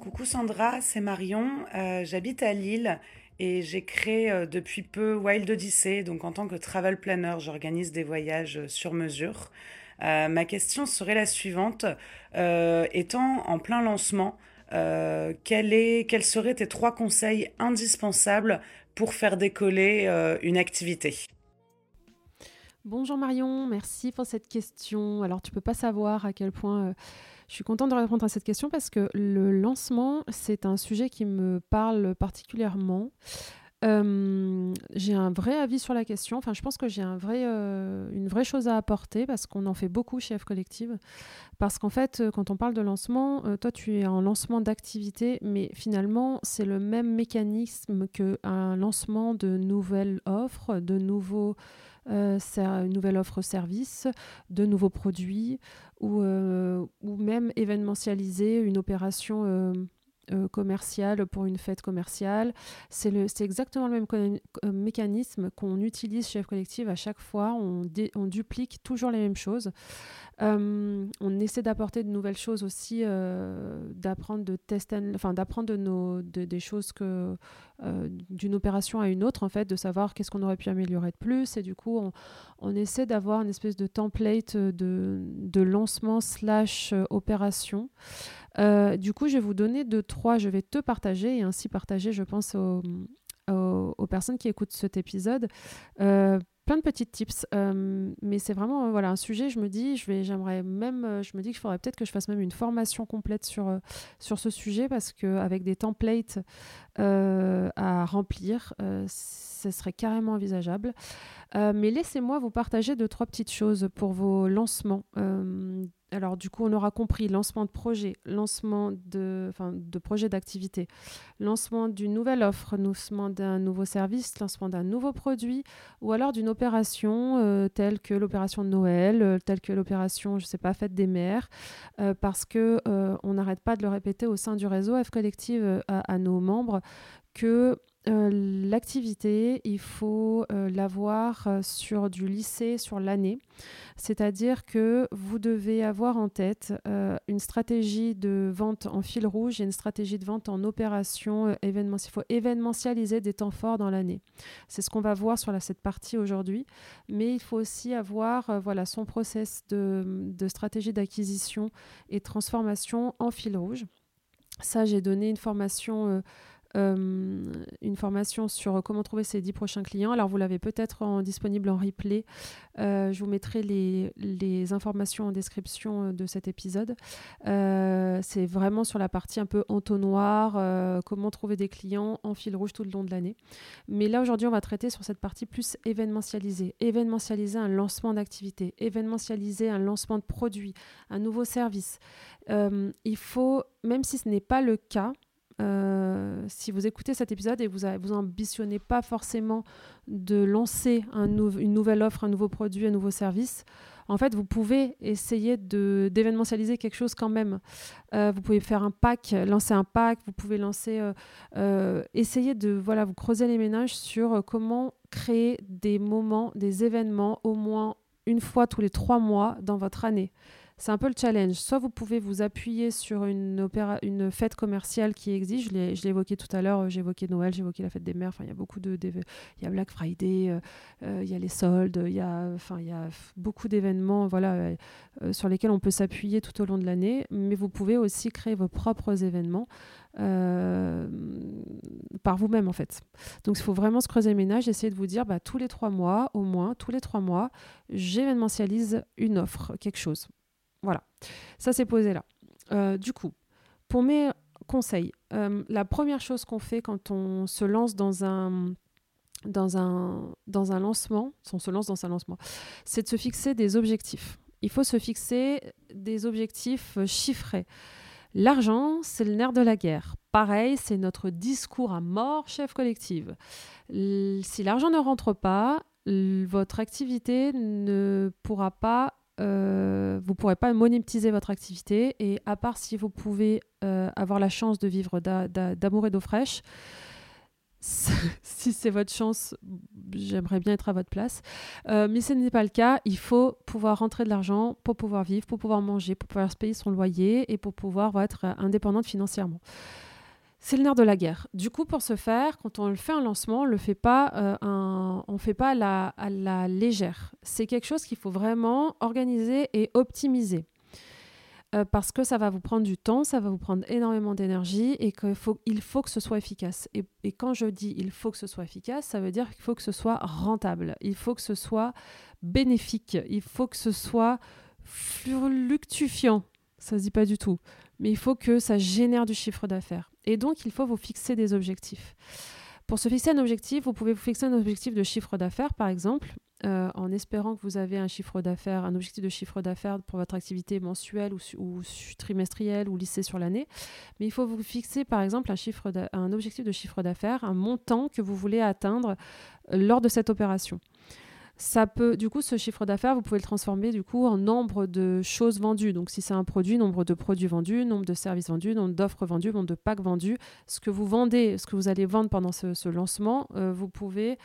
Coucou Sandra, c'est Marion. Euh, j'habite à Lille et j'ai créé euh, depuis peu Wild Odyssey. Donc en tant que travel planner, j'organise des voyages sur mesure. Euh, ma question serait la suivante. étant en plein lancement, quel est, quels seraient tes trois conseils indispensables pour faire décoller une activité? Bonjour Marion, merci pour cette question. Alors tu peux pas savoir à quel point je suis contente de répondre à cette question parce que le lancement, c'est un sujet qui me parle particulièrement. J'ai un vrai avis sur la question. Enfin, je pense que j'ai un vrai, une vraie chose à apporter parce qu'on en fait beaucoup chez F Collective. Parce qu'en fait, quand on parle de lancement, toi, tu es en lancement d'activité, mais finalement, c'est le même mécanisme qu'un lancement de nouvelles offres, de nouveaux euh, une nouvelle de nouveaux produits ou, ou même événementialiser une opération commerciale pour une fête commerciale. C'est exactement le même mécanisme qu'on utilise chez F Collective à chaque fois. On, on duplique toujours les mêmes choses. Euh, on essaie d'apporter de nouvelles choses aussi, euh, d'apprendre de tester, enfin d'apprendre de nos, des choses que euh, d'une opération à une autre en fait, de savoir qu'est-ce qu'on aurait pu améliorer de plus. Et du coup, essaie d'avoir une espèce de template de, de lancement slash opération. du coup, je vais vous donner deux trois. Je vais te partager et ainsi partager, je pense aux, personnes qui écoutent cet épisode plein de petites tips. Euh, mais c'est vraiment euh, voilà, un sujet, je me dis, je vais, j'aimerais même, euh, je me dis qu'il faudrait peut-être que je fasse même une formation complète sur, sur ce sujet parce qu'avec des templates à remplir, ce serait carrément envisageable. mais laissez-moi vous partager deux, trois petites choses pour vos lancements alors du coup, on aura compris lancement de projet, lancement de, de projet d'activité, lancement d'une nouvelle offre, lancement d'un nouveau service, lancement d'un nouveau produit, ou alors d'une opération euh, telle que l'opération de Noël, euh, telle que l'opération, je ne sais pas, fête des mères, euh, parce que on n'arrête pas de le répéter au sein du réseau F Collective à, nos membres que l'activité, il faut l'avoir sur du lycée, sur l'année. C'est-à-dire que vous devez avoir en tête euh, une stratégie de vente en fil rouge et une stratégie de vente en opération euh, événementielle. Il faut événementialiser des temps forts dans l'année. C'est ce qu'on va voir sur cette partie aujourd'hui. Mais il faut aussi avoir euh, voilà, son process de, stratégie d'acquisition et transformation en fil rouge. Ça, j'ai donné une formation euh, une formation sur comment trouver ses 10 prochains clients. Alors, vous l'avez peut-être en, disponible en replay. Euh, je vous mettrai les, les, informations en description euh, de cet épisode. c'est vraiment sur la partie un peu entonnoir, comment trouver des clients en fil rouge tout le long de l'année. Mais là, aujourd'hui, on va traiter sur cette partie plus événementialisée. Événementialiser un lancement d'activité, événementialiser un lancement de produit, un nouveau service. il faut, même si ce n'est pas le cas, euh, si vous écoutez cet épisode et vous vous ambitionnez pas forcément de lancer un une nouvelle offre, un nouveau produit, un nouveau service, en fait, vous pouvez essayer d'événementialiser quelque chose quand même. Euh, vous pouvez faire un pack, lancer un pack, vous pouvez lancer, euh, essayer de voilà, vous creuser les ménages sur comment créer des moments, des événements au moins une fois tous les trois mois dans votre année. C'est un peu le challenge. Soit vous pouvez vous appuyer sur une, fête commerciale qui existe. Je l'ai évoqué tout à l'heure. J'ai évoqué Noël, j'ai évoqué la fête des mères. Il y a beaucoup de. Il y a Black Friday, euh, euh, il y a les soldes, il y a, y a beaucoup d'événements voilà, euh, sur lesquels on peut s'appuyer tout au long de l'année. Mais vous pouvez aussi créer vos propres événements. par vous-même en fait. Donc il faut vraiment se creuser le ménage, essayer de vous dire bah, tous les trois mois, au moins tous les trois mois, j'événementialise une offre, quelque chose. Ça c'est posé là. Euh, du coup, pour mes conseils, euh, la première chose qu'on fait quand on se lance dans un, dans un, dans un lancement, on se lance dans un lancement, c'est de se fixer des objectifs. Il faut se fixer des objectifs chiffrés. L'argent, c'est le nerf de la guerre. Pareil, c'est notre discours à mort chef collective. Si l'argent ne rentre pas, votre activité ne pourra pas euh, vous ne pourrez pas monétiser votre activité. Et à part si vous pouvez euh, avoir la chance de vivre d'amour et d'eau fraîche, si c'est votre chance, j'aimerais bien être à votre place. Euh, mais ce n'est pas le cas. Il faut pouvoir rentrer de l'argent pour pouvoir vivre, pour pouvoir manger, pour pouvoir se payer son loyer et pour pouvoir être indépendante financièrement. C'est le nerf de la guerre. Du coup, pour ce faire, quand on le fait un lancement, on le fait pas, euh, on fait pas la, à la légère. C'est quelque chose qu'il faut vraiment organiser et optimiser. Euh, parce que ça va vous prendre du temps, ça va vous prendre énormément d'énergie et qu'il faut, il faut que ce soit efficace. Et, et, quand je dis il faut que ce soit efficace, ça veut dire qu'il faut que ce soit rentable, il faut que ce soit bénéfique, il faut que ce soit fluctufiant. Ça se dit pas du tout, mais il faut que ça génère du chiffre d'affaires. Et donc, il faut vous fixer des objectifs. Pour se fixer un objectif, vous pouvez vous fixer un objectif de chiffre d'affaires, par exemple, euh, en espérant que vous avez un chiffre d'affaires, un objectif de chiffre d'affaires pour votre activité mensuelle ou, trimestrielle ou lissée sur l'année. Mais il faut vous fixer, par exemple, un objectif de chiffre d'affaires, un montant que vous voulez atteindre euh, lors de cette opération ça peut, du coup, ce chiffre d'affaires, vous pouvez le transformer du coup en nombre de choses vendues. Donc, si c'est un produit, nombre de produits vendus, nombre de services vendus, nombre d'offres vendues, nombre de packs vendus. Ce que vous vendez, ce que vous allez vendre pendant ce, lancement, euh, vous pouvez,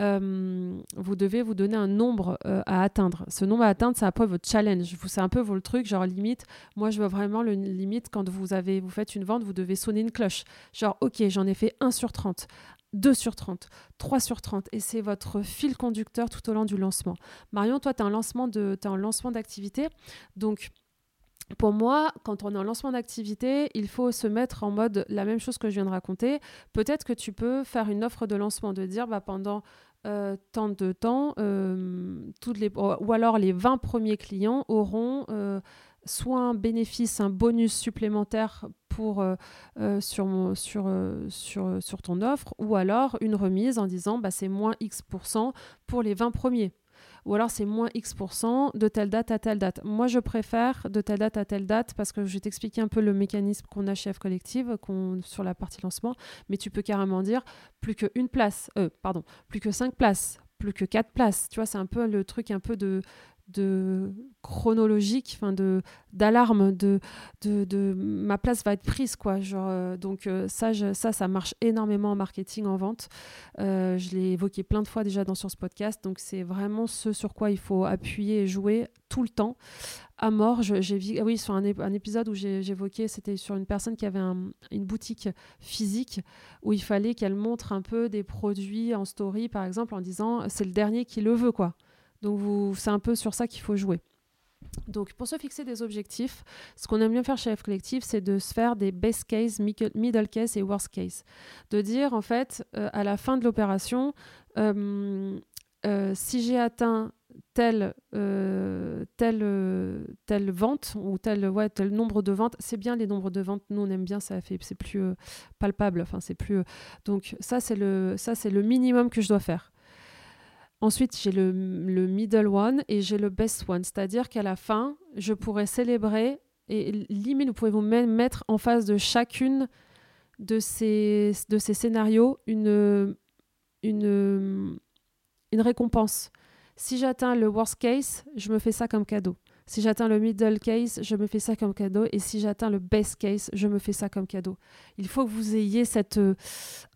euh, vous devez vous donner un nombre euh, à atteindre. Ce nombre à atteindre, c'est après votre challenge. C'est un peu votre truc, genre limite. Moi, je veux vraiment le limite quand vous avez, vous faites une vente, vous devez sonner une cloche. Genre, ok, j'en ai fait 1 sur 30. 2 sur 30, 3 sur 30, et c'est votre fil conducteur tout au long du lancement. Marion, toi, tu as un lancement d'activité, donc pour moi, quand on est en lancement d'activité, il faut se mettre en mode la même chose que je viens de raconter. Peut-être que tu peux faire une offre de lancement, de dire bah, pendant euh, tant de temps, euh, toutes les, ou alors les 20 premiers clients auront euh, soit un bénéfice, un bonus supplémentaire pour, euh, euh, euh, sur, ton offre, ou alors une remise en disant bah, c'est moins X% pour les 20 premiers. Ou alors c'est moins X% de telle date à telle date. Moi, je préfère de telle date à telle date parce que je vais t'expliquer un peu le mécanisme qu'on a chez F Collective sur la partie lancement. Mais tu peux carrément dire plus qu'une place, pardon, plus que 5 places, plus que 4 places. Tu vois, c'est un peu le truc un peu de de chronologique, enfin de d'alarme, de, de, ma place va être prise quoi. Genre, euh, donc euh, ça, ça, ça marche énormément en marketing, en vente. Euh, je l'ai évoqué plein de fois déjà dans sur ce podcast. Donc c'est vraiment ce sur quoi il faut appuyer et jouer tout le temps à mort. J'ai vu, ah oui, sur un, épisode où évoqué, c'était sur une personne qui avait une boutique physique où il fallait qu'elle montre un peu des produits en story, par exemple, en disant c'est le dernier qui le veut quoi. Donc c'est un peu sur ça qu'il faut jouer. Donc, pour se fixer des objectifs, ce qu'on aime bien faire chez F Collective, c'est de se faire des best case, middle case et worst case. De dire, en fait, euh, à la fin de l'opération, euh, euh, si j'ai atteint telle, telle, telle vente ou tel, nombre de ventes, c'est bien les nombres de ventes, nous on aime bien, ça c'est plus palpable, enfin donc ça c'est le, le minimum que je dois faire. Ensuite, j'ai le, middle one et j'ai le best one. C'est-à-dire qu'à la fin, je pourrais célébrer et limite, vous pouvez vous mettre en face de chacune de ces, scénarios une récompense. Si j'atteins le worst case, je me fais ça comme cadeau. Si j'atteins le middle case, je me fais ça comme cadeau. Et si j'atteins le best case, je me fais ça comme cadeau. Il faut que vous ayez cette, euh,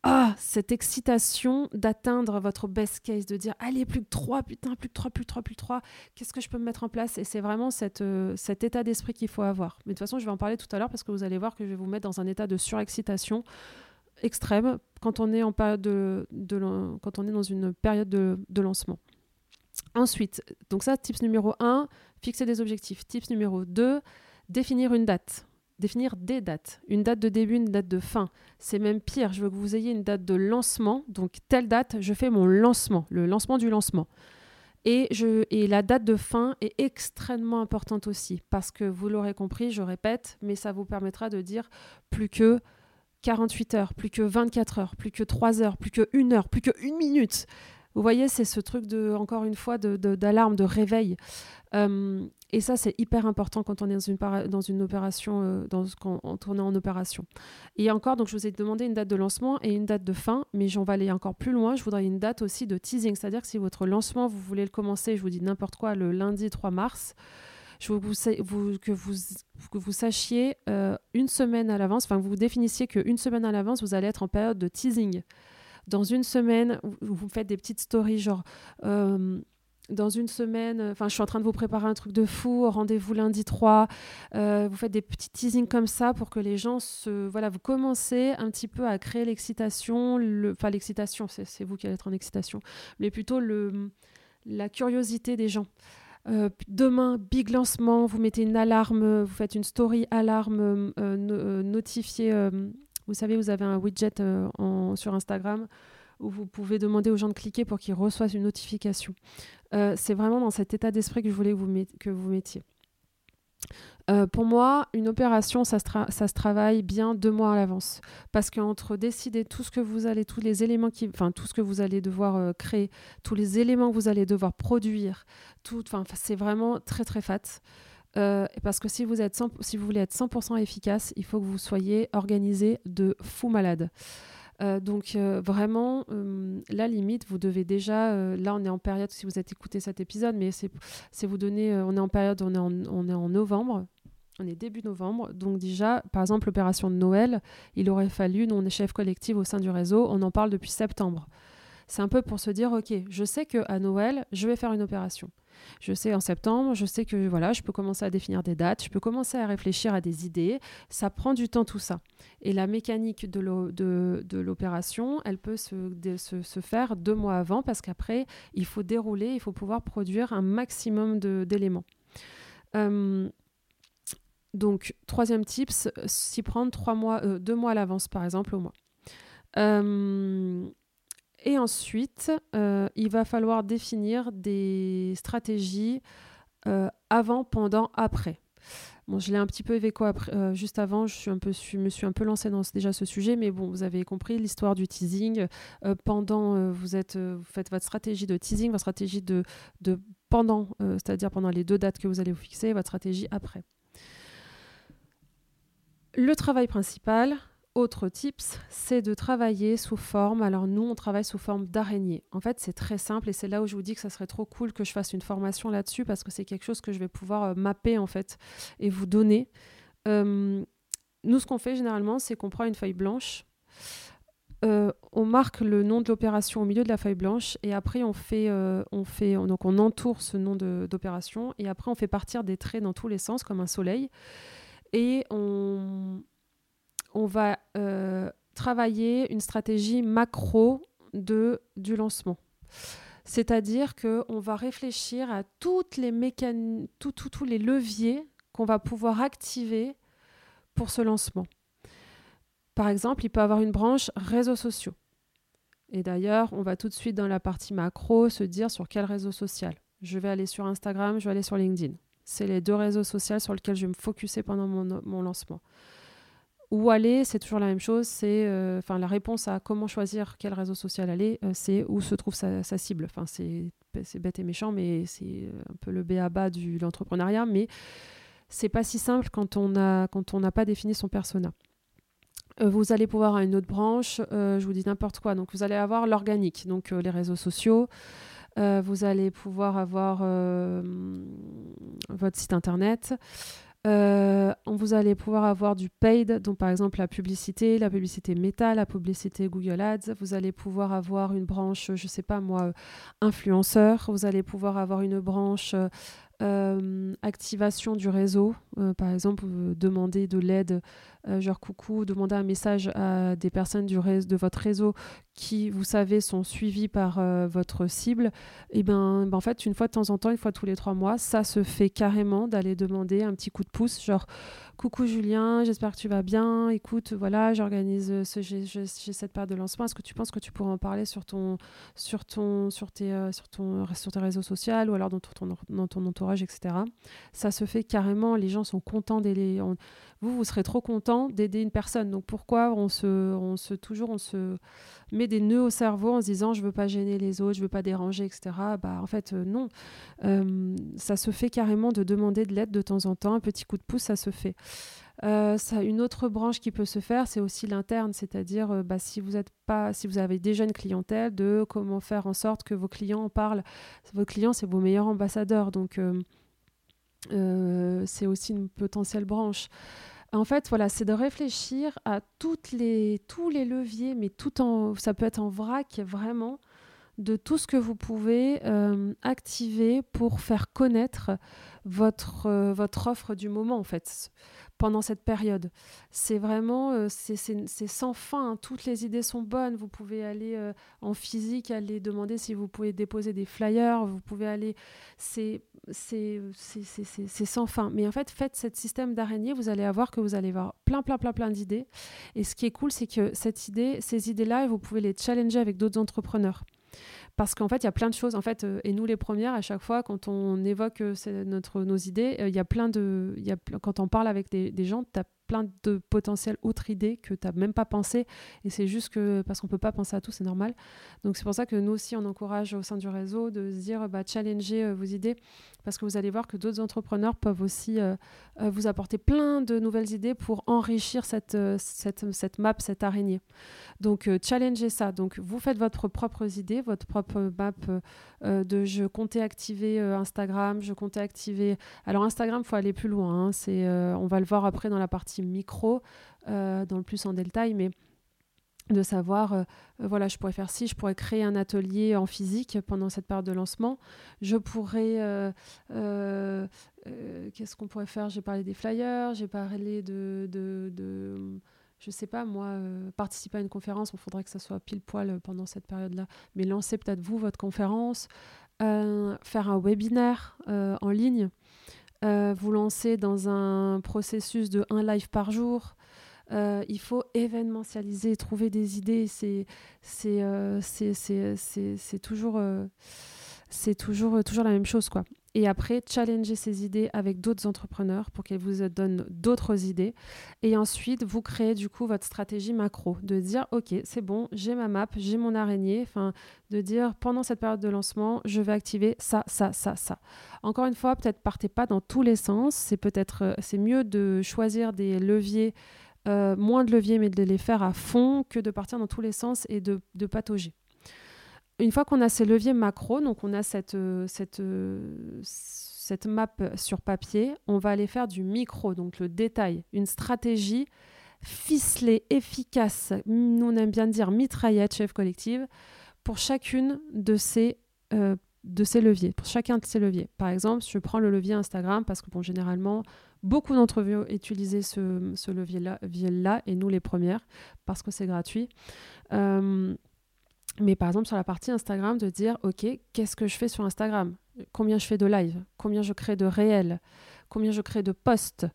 ah, cette excitation d'atteindre votre best case, de dire allez, plus que 3, putain, plus que 3, plus que 3, plus que 3. Qu'est-ce que je peux me mettre en place? Et c'est vraiment cette, euh, cet état d'esprit qu'il faut avoir. Mais de toute façon, je vais en parler tout à l'heure parce que vous allez voir que je vais vous mettre dans un état de surexcitation extrême quand on est, en période de, quand on est dans une période de, de lancement. Ensuite, donc ça, tips numéro 1, fixer des objectifs. Tips numéro 2, définir une date. Définir des dates. Une date de début, une date de fin. C'est même pire, je veux que vous ayez une date de lancement. Donc, telle date, je fais mon lancement, le lancement du lancement. Et, je, et la date de fin est extrêmement importante aussi, parce que vous l'aurez compris, je répète, mais ça vous permettra de dire plus que 48 heures, plus que 24 heures, plus que 3 heures, plus que 1 heure, plus que 1 minute. Vous voyez, c'est ce truc de, encore une fois, d'alarme, de, de, réveil. Euh, et ça, c'est hyper important quand on est dans une, dans une opération, quand on est en opération. Et encore, donc je vous ai demandé une date de lancement et une date de fin, mais j'en vais aller encore plus loin. Je voudrais une date aussi de teasing, c'est-à-dire que si votre lancement, vous voulez le commencer, je vous dis n'importe quoi, le lundi 3 mars, je vous, que vous, que vous sachiez euh, une semaine à l'avance, enfin que vous définissiez qu'une semaine à l'avance, vous allez être en période de teasing Dans une semaine, vous faites des petites stories genre dans une semaine, enfin, je suis en train de vous préparer un truc de fou, rendez-vous lundi 3. Euh, vous faites des petits teasings comme ça pour que les gens se. Voilà, vous commencez un petit peu à créer l'excitation. Le... Enfin, l'excitation, c'est vous qui allez être en excitation, mais plutôt le, la curiosité des gens. Euh, demain, big lancement, vous mettez une alarme, vous faites une story alarme euh, notifiée. vous savez, vous avez un widget sur Instagram où vous pouvez demander aux gens de cliquer pour qu'ils reçoivent une notification. Euh, c'est vraiment dans cet état d'esprit que je voulais que vous mettiez. Euh, pour moi, une opération, ça se, travaille bien deux mois à l'avance. Parce qu'entre décider tout ce que vous allez, tous les éléments qui, enfin, tout ce que vous allez devoir euh, créer, tous les éléments que vous allez devoir produire, tout, c'est vraiment très très fat. parce que si vous, êtes si vous voulez être 100% efficace, il faut que vous soyez organisé de fou malade. Euh, donc euh, vraiment, euh, la limite, vous devez déjà, là on est en période, si vous êtes écouté cet épisode, mais c'est vous donner, on est en période, on est en, on est en novembre, on est début novembre, donc déjà, par exemple, l'opération de Noël, il aurait fallu, nous on est chef collectif au sein du réseau, on en parle depuis septembre. C'est un peu pour se dire, ok, je sais qu'à Noël, je vais faire une opération. Je sais en septembre, je sais que voilà, je peux commencer à définir des dates, je peux commencer à réfléchir à des idées. Ça prend du temps tout ça. Et la mécanique de l'opération, elle peut se, faire deux mois avant parce qu'après, il faut dérouler, il faut pouvoir produire un maximum d'éléments. Euh, donc, troisième tips, s'y prendre trois mois, euh, deux mois à l'avance, par exemple, au mois. Euh, et ensuite, euh, il va falloir définir des stratégies euh, avant, pendant, après. Bon, je l'ai un petit peu évoqué euh, juste avant, je, me suis un peu lancée dans déjà ce sujet, mais bon, vous avez compris l'histoire du teasing. pendant, vous, faites votre stratégie de teasing, votre stratégie de pendant, c'est-à-dire pendant les deux dates que vous allez vous fixer, votre stratégie après. Le travail principal, autre tips, c'est de travailler sous forme. Alors nous, on travaille sous forme d'araignée. En fait, c'est très simple et c'est là où je vous dis que ça serait trop cool que je fasse une formation là-dessus parce que c'est quelque chose que je vais pouvoir euh, mapper en fait et vous donner. Euh, nous, ce qu'on fait généralement, c'est qu'on prend une feuille blanche, euh, on marque le nom de l'opération au milieu de la feuille blanche et après on fait, on fait donc on entoure ce nom d'opération et après on fait partir des traits dans tous les sens comme un soleil et on, on va euh, travailler une stratégie macro du lancement. C'est-à-dire qu'on va réfléchir à toutes les tous les leviers qu'on va pouvoir activer pour ce lancement. Par exemple, il peut avoir une branche réseaux sociaux. Et d'ailleurs, on va tout de suite dans la partie macro se dire sur quel réseau social. Je vais aller sur Instagram, je vais aller sur LinkedIn. C'est les deux réseaux sociaux sur lesquels je vais me focuser pendant mon lancement. Où aller, c'est toujours la même chose. C'est, euh, enfin, la réponse à comment choisir quel réseau social aller, euh, c'est où se trouve sa, cible. Enfin, c'est, bête et méchant, mais c'est euh, un peu le b à bas de l'entrepreneuriat. Mais c'est pas si simple quand on a, quand on n'a pas défini son persona. vous allez pouvoir avoir une autre branche. je vous dis n'importe quoi. Donc, vous allez avoir l'organique, donc les réseaux sociaux. vous allez pouvoir avoir votre site internet. Euh, vous allez pouvoir avoir du paid, donc par exemple la publicité, la publicité Meta, la publicité Google Ads. Vous allez pouvoir avoir une branche, je sais pas moi, influenceur. Vous allez pouvoir avoir une branche euh, activation du réseau. Euh, par exemple, demander de l'aide, genre coucou, demander un message à des personnes de votre réseau qui, vous savez, sont suivis par euh, votre cible, et eh ben, ben, en fait, une fois de temps en temps, une fois tous les trois mois, ça se fait carrément d'aller demander un petit coup de pouce, genre coucou Julien, j'espère que tu vas bien. Écoute, voilà, j'organise euh, ce, j'ai, cette part de lancement. Est-ce que tu penses que tu pourrais en parler sur ton, sur ton, sur tes, euh, sur ton, sur tes réseaux sociaux ou alors dans ton, dans ton entourage, etc. Ça se fait carrément. Les gens sont contents d'aider. Vous, vous serez trop content d'aider une personne. Donc pourquoi on se, on toujours, met des nœuds au cerveau en se disant je veux pas gêner les autres, je veux pas déranger, etc. Bah en fait euh, non, euh, ça se fait carrément de demander de l'aide de temps en temps, un petit coup de pouce, ça se fait. Euh, une autre branche qui peut se faire, c'est aussi l'interne, c'est-à-dire bah, si vous êtes pas, si vous avez déjà une clientèle, de comment faire en sorte que vos clients en parlent. Vos clients, c'est vos meilleurs ambassadeurs, donc c'est aussi une potentielle branche. En fait, voilà, c'est de réfléchir à toutes les, tous les leviers, mais tout en, ça peut être en vrac, vraiment, de tout ce que vous pouvez euh, activer pour faire connaître votre, euh, votre offre du moment, en fait, pendant cette période. C'est vraiment, euh, c'est sans fin, hein. toutes les idées sont bonnes. Vous pouvez aller en physique, aller demander si vous pouvez déposer des flyers, vous pouvez aller... C'est sans fin. Mais en fait, faites ce système d'araignée, vous allez avoir que vous allez avoir plein, plein, plein, plein d'idées. Et ce qui est cool, c'est que cette idée, ces idées-là, vous pouvez les challenger avec d'autres entrepreneurs. Parce qu'en fait, il y a plein de choses. En fait, euh, et nous, les premières, à chaque fois, quand on évoque euh, nos idées, euh, il y a plein de. Quand on parle avec des, gens, plein de potentielles autres idées que tu n'as même pas pensé. Et c'est juste que, parce qu'on ne peut pas penser à tout, c'est normal. Donc c'est pour ça que nous aussi, on encourage au sein du réseau de se dire, bah, euh, vos idées, parce que vous allez voir que d'autres entrepreneurs peuvent aussi euh, euh, vous apporter plein de nouvelles idées pour enrichir cette, cette, cette map, cette araignée. Donc challenger ça. Donc vous faites votre propre idée, votre propre map de je comptais activer Instagram, je comptais activer... Alors Instagram, il faut aller plus loin. Hein. on va le voir après dans la partie micro, euh, dans le plus en détail, mais de savoir, euh, voilà, je pourrais faire ci, je pourrais créer un atelier en physique pendant cette période de lancement. Je pourrais, euh, qu'est-ce qu'on pourrait faire? J'ai parlé des flyers, j'ai parlé de, de, je sais pas, moi, participer à une conférence, il faudrait que ça soit pile poil pendant cette période-là, mais lancez peut-être vous votre conférence, faire un webinaire en ligne. Euh, vous lancez dans un processus de un live par jour. Euh, il faut événementialiser, trouver des idées. C'est toujours, c'est toujours, toujours la même chose. quoi et après challenger ces idées avec d'autres entrepreneurs pour qu'elles vous donnent d'autres idées. Et ensuite, vous créez du coup votre stratégie macro, de dire, OK, c'est bon, j'ai ma map, j'ai mon araignée, enfin, de dire, pendant cette période de lancement, je vais activer ça, ça, ça, ça. Encore une fois, peut-être partez pas dans tous les sens, c'est peut-être, euh, c'est mieux de choisir des leviers, euh, moins de leviers, mais de les faire à fond que de partir dans tous les sens et de, de patauger une fois qu'on a ces leviers macro, donc on a cette, euh, cette, euh, cette map sur papier, on va aller faire du micro, donc le détail, une stratégie ficelée, efficace, nous on aime bien dire mitraillette, chef collective, pour chacune de ces, euh, de ces leviers, pour chacun de ces leviers. Par exemple, je prends le levier Instagram parce que bon, généralement, beaucoup d'entre vous utilisez ce, ce levier-là, là, et nous les premières, parce que c'est gratuit. Mais par exemple, sur la partie Instagram, de dire, OK, qu'est-ce que je fais sur Instagram? Combien je fais de live Combien je crée de réels? Combien je crée de posts?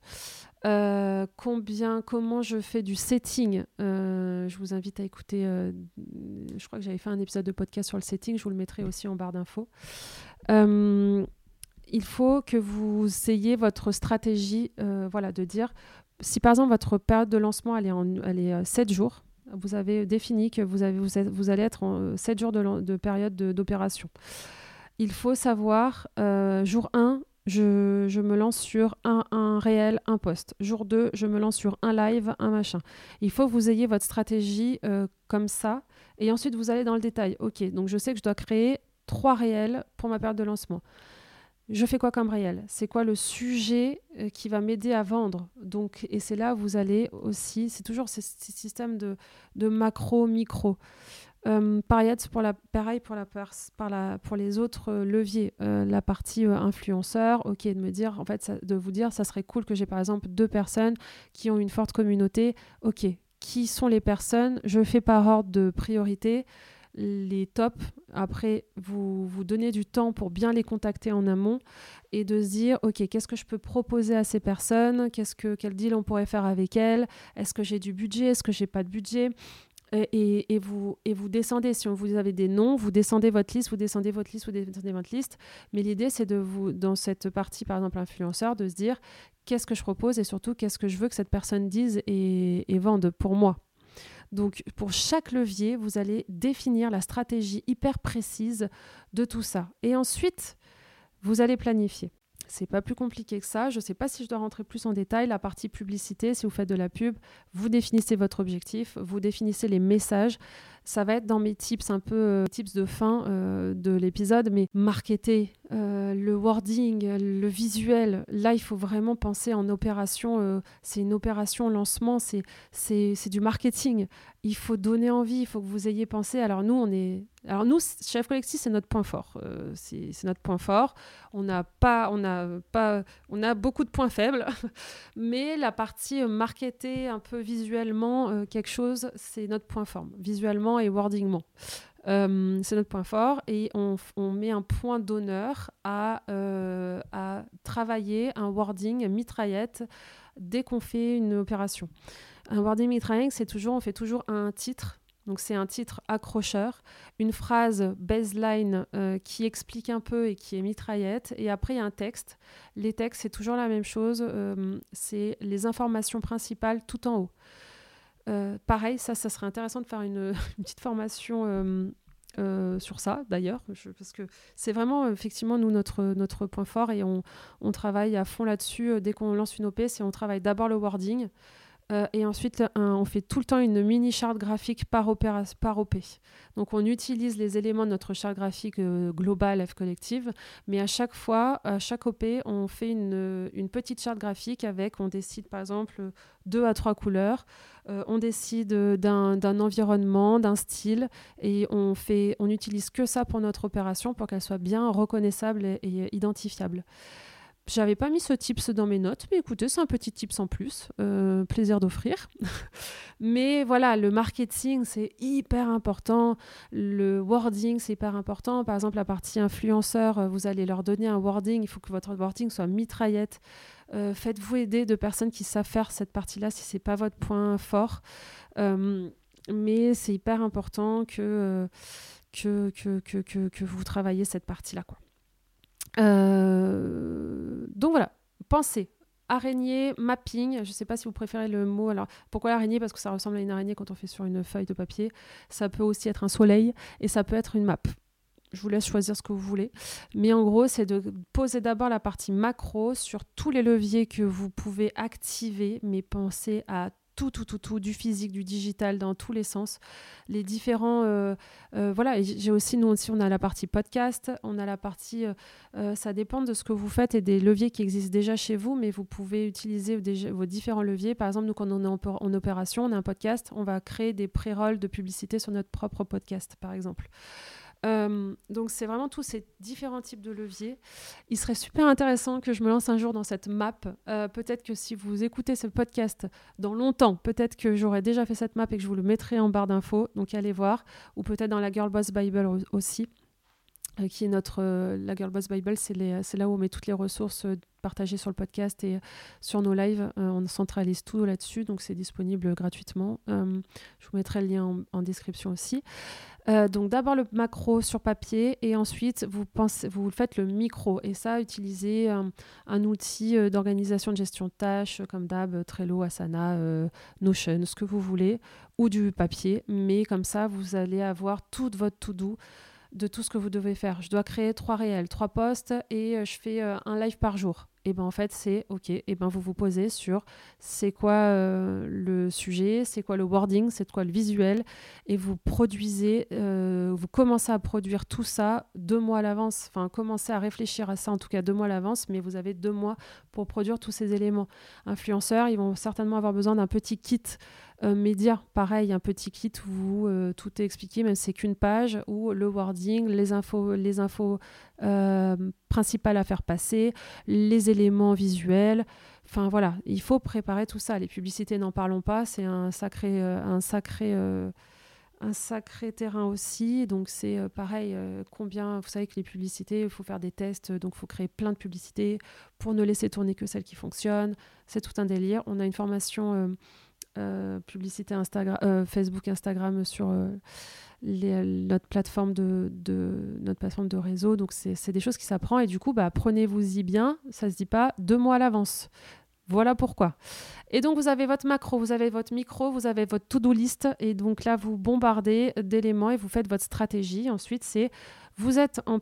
Euh, combien, comment je fais du setting? Euh, je vous invite à écouter. Euh, je crois que j'avais fait un épisode de podcast sur le setting. Je vous le mettrai aussi en barre d'infos. il faut que vous ayez votre stratégie, voilà, de dire si par exemple votre période de lancement elle est, elle est 7 jours, vous avez défini que vous, avez, vous, allez être en 7 jours de, période d'opération. Il faut savoir, euh, jour 1, je, je, me lance sur un, un, réel, un poste. Jour 2, je me lance sur un live, un machin. Il faut que vous ayez votre stratégie euh, comme ça. Et ensuite, vous allez dans le détail. OK, donc je sais que je dois créer trois réels pour ma période de lancement je fais quoi comme réel? C'est quoi le sujet euh, qui va m'aider à vendre? Donc, et c'est là où vous allez aussi, c'est toujours ce, système de, de macro, micro. Euh, pareil, pour la, pareil pour, la, pour les autres euh, leviers. la partie influenceur, ok, de me dire, en fait, de vous dire, ça serait cool que j'ai par exemple deux personnes qui ont une forte communauté. Ok, qui sont les personnes? Je fais par ordre de priorité les tops. Après, vous vous donnez du temps pour bien les contacter en amont et de se dire, OK, qu'est-ce que je peux proposer à ces personnes? Qu'est-ce que, Quel deal on pourrait faire avec elles? Est-ce que j'ai du budget? Est-ce que j'ai pas de budget? Et, et, vous, et vous descendez, si vous avez des noms, vous descendez votre liste, vous descendez votre liste, vous descendez votre liste. Mais l'idée, c'est de vous, dans cette partie, par exemple, influenceur, de se dire qu'est-ce que je propose et surtout qu'est-ce que je veux que cette personne dise et, et vende pour moi, donc pour chaque levier, vous allez définir la stratégie hyper précise de tout ça. Et ensuite, vous allez planifier. C'est pas plus compliqué que ça. Je sais pas si je dois rentrer plus en détail. La partie publicité, si vous faites de la pub, vous définissez votre objectif, vous définissez les messages. Ça va être dans mes tips, un peu euh, tips de fin euh, de l'épisode, mais marketer, euh, le wording, le visuel. Là, il faut vraiment penser en opération. c'est une opération lancement, c'est du marketing. Il faut donner envie, il faut que vous ayez pensé. Alors nous, on est alors nous, chef collectif, c'est notre point fort. c'est, c'est notre point fort. On n'a pas, on a pas, on a beaucoup de points faibles, mais la partie marketer un peu visuellement quelque chose, c'est notre point fort. Visuellement et wordingment. Euh, c'est notre point fort et on, met un point d'honneur à, euh, à, travailler un wording mitraillette dès qu'on fait une opération. Un wording mitraillette, c'est toujours, on fait toujours un titre. Donc c'est un titre accrocheur, une phrase baseline euh, qui explique un peu et qui est mitraillette, et après il y a un texte. Les textes, c'est toujours la même chose, c'est les informations principales tout en haut. Euh, pareil, ça, ça serait intéressant de faire une, petite formation euh, euh, sur ça, d'ailleurs, parce que c'est vraiment effectivement nous notre, notre point fort et on, on travaille à fond là-dessus. Dès qu'on lance une OP, c'est on travaille d'abord le wording. Euh, et ensuite, on fait tout le temps une mini charte graphique par, par OP. Donc, on utilise les éléments de notre charte graphique euh, globale F collective, mais à chaque fois, à chaque OP, on fait une, une, petite charte graphique avec, on décide par exemple deux à trois couleurs, euh, on décide d'un environnement, d'un style, et on fait, on utilise que ça pour notre opération pour qu'elle soit bien reconnaissable et identifiable. J'avais pas mis ce tips dans mes notes, mais écoutez, c'est un petit tips en plus. Euh, plaisir d'offrir. mais voilà, le marketing, c'est hyper important. Le wording, c'est hyper important. Par exemple, la partie influenceur, euh, vous allez leur donner un wording. Il faut que votre wording soit mitraillette. Euh, faites-vous aider de personnes qui savent faire cette partie-là si c'est pas votre point fort. mais c'est hyper important que, que, que, que, que vous travaillez cette partie-là. Quoi. Euh, donc voilà, pensez. Araignée, mapping, je ne sais pas si vous préférez le mot. Alors, pourquoi l'araignée Parce que ça ressemble à une araignée quand on fait sur une feuille de papier. Ça peut aussi être un soleil et ça peut être une map. Je vous laisse choisir ce que vous voulez. Mais en gros, c'est de poser d'abord la partie macro sur tous les leviers que vous pouvez activer, mais pensez à tout, tout, tout, tout, du physique, du digital, dans tous les sens. Les différents. Euh, euh, voilà, j'ai aussi, nous aussi, on a la partie podcast, on a la partie. Euh, ça dépend de ce que vous faites et des leviers qui existent déjà chez vous, mais vous pouvez utiliser vos différents leviers. Par exemple, nous, quand on est en, opération, on a un podcast, on va créer des pré-rolls de publicité sur notre propre podcast, par exemple. Euh, donc c'est vraiment tous ces différents types de leviers. Il serait super intéressant que je me lance un jour dans cette map. Euh, peut-être que si vous écoutez ce podcast dans longtemps, peut-être que j'aurais déjà fait cette map et que je vous le mettrai en barre d'infos. Donc allez voir. Ou peut-être dans la Girl Boss Bible aussi. Euh, qui est notre la Girl Boss Bible, c'est là où on met toutes les ressources partagées sur le podcast et sur nos lives. on centralise tout là-dessus, donc c'est disponible gratuitement. je vous mettrai le lien en description aussi. Euh, donc d'abord le macro sur papier et ensuite vous, pensez, vous faites le micro. Et ça, utilisez un, outil euh, d'organisation de gestion de tâches comme d'hab, Trello, Asana, euh, Notion, ce que vous voulez, ou du papier. Mais comme ça, vous allez avoir toute votre to-do de tout ce que vous devez faire. Je dois créer trois réels, trois postes et je fais un live par jour. Et ben en fait c'est ok. Et ben vous vous posez sur c'est quoi euh, le sujet c'est quoi le wording c'est quoi le visuel et vous produisez euh, vous commencez à produire tout ça deux mois à l'avance. Enfin commencez à réfléchir à ça en tout cas deux mois à l'avance mais vous avez deux mois pour produire tous ces éléments. Influenceurs ils vont certainement avoir besoin d'un petit kit euh, pareil, un petit kit où euh, tout est expliqué, même c'est qu'une page, où le wording, les infos, les infos euh, principales à faire passer, les éléments visuels. Enfin voilà, il faut préparer tout ça. Les publicités, n'en parlons pas, c'est un sacré, un sacré un sacré terrain aussi. Donc c'est pareil, combien, vous savez que les publicités, il faut faire des tests, donc il faut créer plein de publicités pour ne laisser tourner que celles qui fonctionnent. C'est tout un délire. On a une formation euh, publicité Instagram, euh, Facebook, Instagram sur euh, notre plateforme de, réseau. Donc c'est des choses qui s'apprend et du coup, bah, prenez-vous-y bien. Ça se dit pas deux mois à l'avance. Voilà pourquoi. Et donc vous avez votre macro, vous avez votre micro, vous avez votre to-do list et donc là vous bombardez d'éléments et vous faites votre stratégie. Ensuite c'est vous êtes en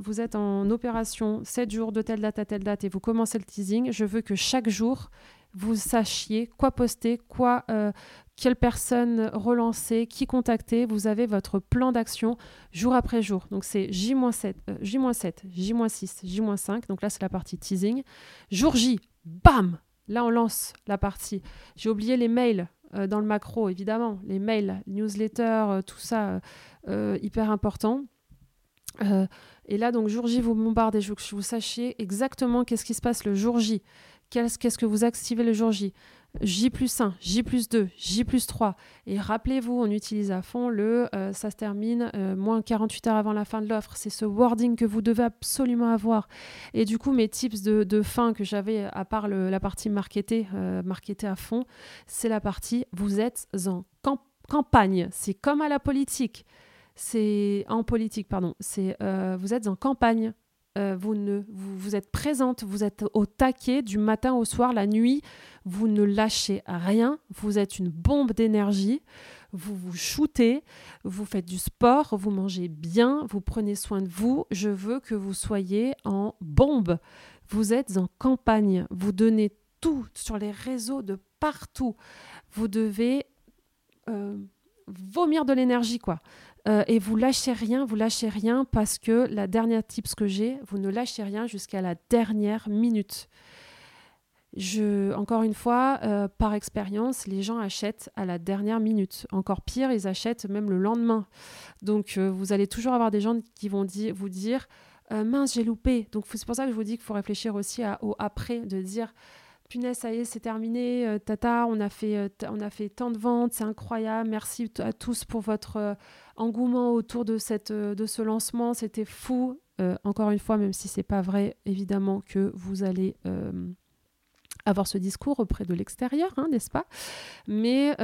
vous êtes en opération 7 jours de telle date à telle date et vous commencez le teasing, je veux que chaque jour vous sachiez quoi poster, quoi, euh, quelle personne relancer, qui contacter. Vous avez votre plan d'action jour après jour. Donc c'est J-7, J-7, J-6, J-5. Donc là, c'est la partie teasing. Jour J, bam Là, on lance la partie. J'ai oublié les mails euh, dans le macro, évidemment. Les mails, newsletter, euh, tout ça, hyper important. et là, donc, jour J, vous bombardez. Je veux que vous sachiez exactement qu'est-ce qui se passe le jour J qu'est-ce que vous activez le jour J? J plus 1, J plus 2, J plus 3. Et rappelez-vous, on utilise à fond le euh, ça se termine euh, moins 48 heures avant la fin de l'offre. C'est ce wording que vous devez absolument avoir. Et du coup, mes tips de, fin que j'avais, à part la partie marketer, euh, à fond, c'est la partie vous êtes en campagne. C'est comme à la politique. C'est en politique, pardon. C'est vous êtes en campagne. Euh, vous, ne, vous, êtes présente, vous êtes au taquet du matin au soir, la nuit, vous ne lâchez rien, vous êtes une bombe d'énergie, vous vous shootez, vous faites du sport, vous mangez bien, vous prenez soin de vous. Je veux que vous soyez en bombe. Vous êtes en campagne, vous donnez tout sur les réseaux de partout. Vous devez euh, vomir de l'énergie, quoi. Euh, et vous lâchez rien, vous lâchez rien parce que la dernière tips que j'ai, vous ne lâchez rien jusqu'à la dernière minute. Je, encore une fois, euh, par expérience, les gens achètent à la dernière minute. Encore pire, ils achètent même le lendemain. Donc, euh, vous allez toujours avoir des gens qui vont vous dire mince, j'ai loupé. Donc, c'est pour ça que je vous dis qu'il faut réfléchir aussi au après, de dire punaise, ça y est, c'est terminé, euh, tata, on a, fait, euh, on a fait tant de ventes, c'est incroyable, merci à tous pour votre euh, engouement autour de, cette, de ce lancement, c'était fou. encore une fois, même si c'est pas vrai, évidemment que vous allez avoir ce discours auprès de l'extérieur, hein, n'est-ce pas? Mais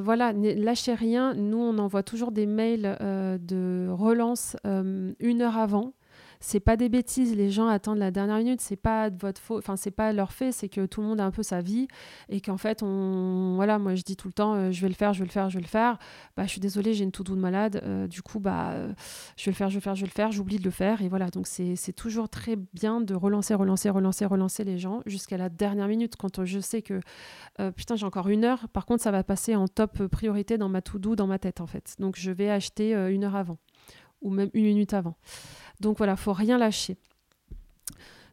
voilà, lâchez rien. Nous, on envoie toujours des mails de relance une heure avant c'est pas des bêtises. Les gens attendent la dernière minute. C'est pas de votre faute. Enfin, c'est pas leur fait. C'est que tout le monde a un peu sa vie et qu'en fait, on, voilà, moi je dis tout le temps, euh, je vais le faire, je vais le faire, je vais le faire. Bah, je suis désolée, j'ai une tout de malade. Euh, du coup, bah, je vais le faire, je vais le faire, je vais le faire. J'oublie de le faire et voilà. Donc c'est toujours très bien de relancer, relancer, relancer, relancer les gens jusqu'à la dernière minute. Quand je sais que euh, putain, j'ai encore une heure. Par contre, ça va passer en top priorité dans ma to-do, dans ma tête en fait. Donc je vais acheter une heure avant ou même une minute avant. Donc voilà, faut rien lâcher.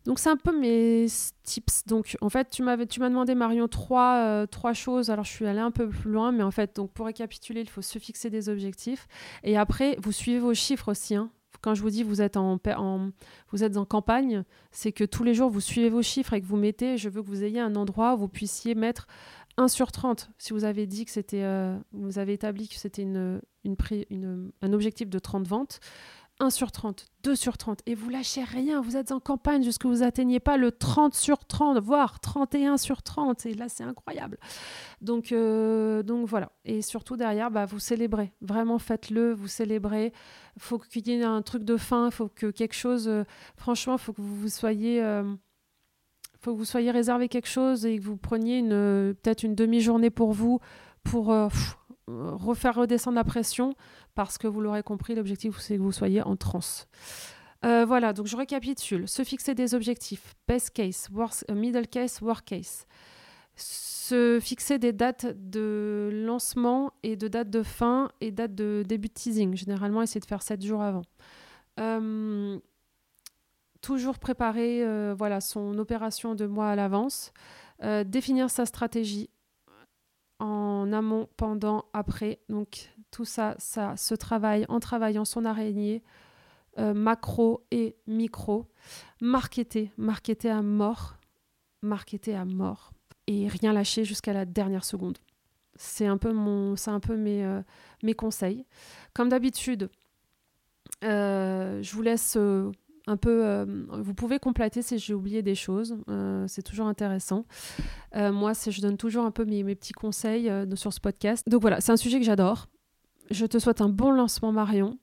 Donc c'est un peu mes tips. Donc en fait, tu m'as demandé Marion trois, euh, trois choses. Alors je suis allée un peu plus loin, mais en fait, donc pour récapituler, il faut se fixer des objectifs et après vous suivez vos chiffres aussi. Hein. Quand je vous dis vous êtes en, en, vous êtes en campagne, c'est que tous les jours vous suivez vos chiffres et que vous mettez. Je veux que vous ayez un endroit où vous puissiez mettre 1 sur 30. Si vous avez dit que c'était, euh, vous avez établi que c'était une, un objectif de 30 ventes, 1 sur 30, 2 sur 30, et vous lâchez rien, vous êtes en campagne jusque vous atteignez pas le 30 sur 30, voire 31 sur 30, et là c'est incroyable. Donc, euh, donc voilà, et surtout derrière, bah, vous célébrez, vraiment faites-le, vous célébrez, faut qu'il y ait un truc de fin, faut que quelque chose, euh, franchement, faut que vous soyez... Euh, faut que vous soyez réservé quelque chose et que vous preniez une peut-être une demi-journée pour vous pour refaire redescendre la pression parce que vous l'aurez compris, l'objectif c'est que vous soyez en transe. Euh, voilà, donc je récapitule. Se fixer des objectifs, best case, worst, euh, middle case, worst case. Se fixer des dates de lancement et de date de fin et date de début de teasing. Généralement, essayer de faire 7 jours avant. Euh, toujours préparer voilà, son opération de mois à l'avance. définir sa stratégie en amont, pendant, après. Donc tout ça, ça se travaille en travaillant son araignée, euh, macro et micro. Marketer, marketer à mort, marketer à mort et rien lâcher jusqu'à la dernière seconde. C'est un peu mon, c'est un peu mes, euh, conseils. Comme d'habitude, euh, je vous laisse un peu. Euh, vous pouvez compléter si j'ai oublié des choses. Euh, c'est toujours intéressant. Euh, moi, je donne toujours un peu mes, petits conseils sur ce podcast. Donc voilà, c'est un sujet que j'adore. Je te souhaite un bon lancement, Marion.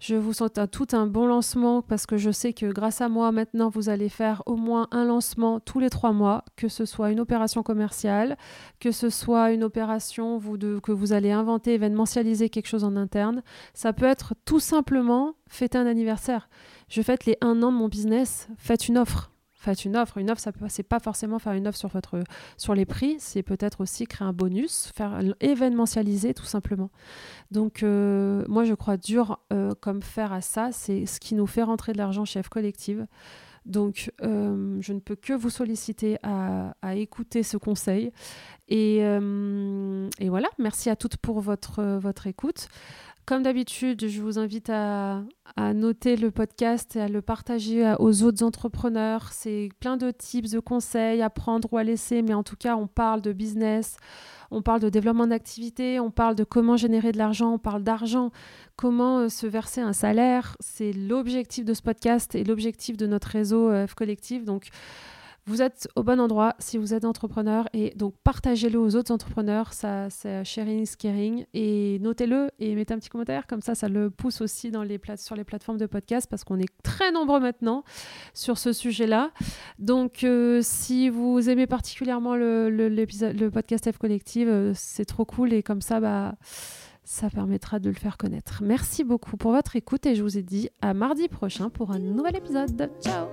Je vous souhaite un, tout un bon lancement parce que je sais que grâce à moi, maintenant, vous allez faire au moins un lancement tous les trois mois, que ce soit une opération commerciale, que ce soit une opération que vous allez inventer, événementialiser quelque chose en interne. Ça peut être tout simplement fêter un anniversaire. Je fête les un an de mon business, faites une offre faites une offre. Une offre, ça c'est pas forcément faire une offre sur votre sur les prix, c'est peut-être aussi créer un bonus, faire événementialiser tout simplement. Donc euh, moi je crois dur euh, comme faire à ça, c'est ce qui nous fait rentrer de l'argent chez F Collective. Donc, euh, je ne peux que vous solliciter à, écouter ce conseil. Et, voilà, merci à toutes pour votre écoute. Comme d'habitude, je vous invite à, noter le podcast et à le partager aux autres entrepreneurs. C'est plein de tips, de conseils à prendre ou à laisser, mais en tout cas, on parle de business, on parle de développement d'activité, on parle de comment générer de l'argent, on parle d'argent, comment euh, se verser un salaire. C'est l'objectif de ce podcast et l'objectif de notre réseau euh, F Collectif. Donc, vous êtes au bon endroit si vous êtes entrepreneur et donc partagez-le aux autres entrepreneurs. Ça, c'est sharing is caring et notez-le et mettez un petit commentaire comme ça, ça le pousse aussi dans les sur les plateformes de podcast parce qu'on est très nombreux maintenant sur ce sujet-là. Donc, euh, si vous aimez particulièrement le, le podcast F Collective, euh, c'est trop cool et comme ça, bah ça permettra de le faire connaître. Merci beaucoup pour votre écoute et je vous ai dit à mardi prochain pour un nouvel épisode. Ciao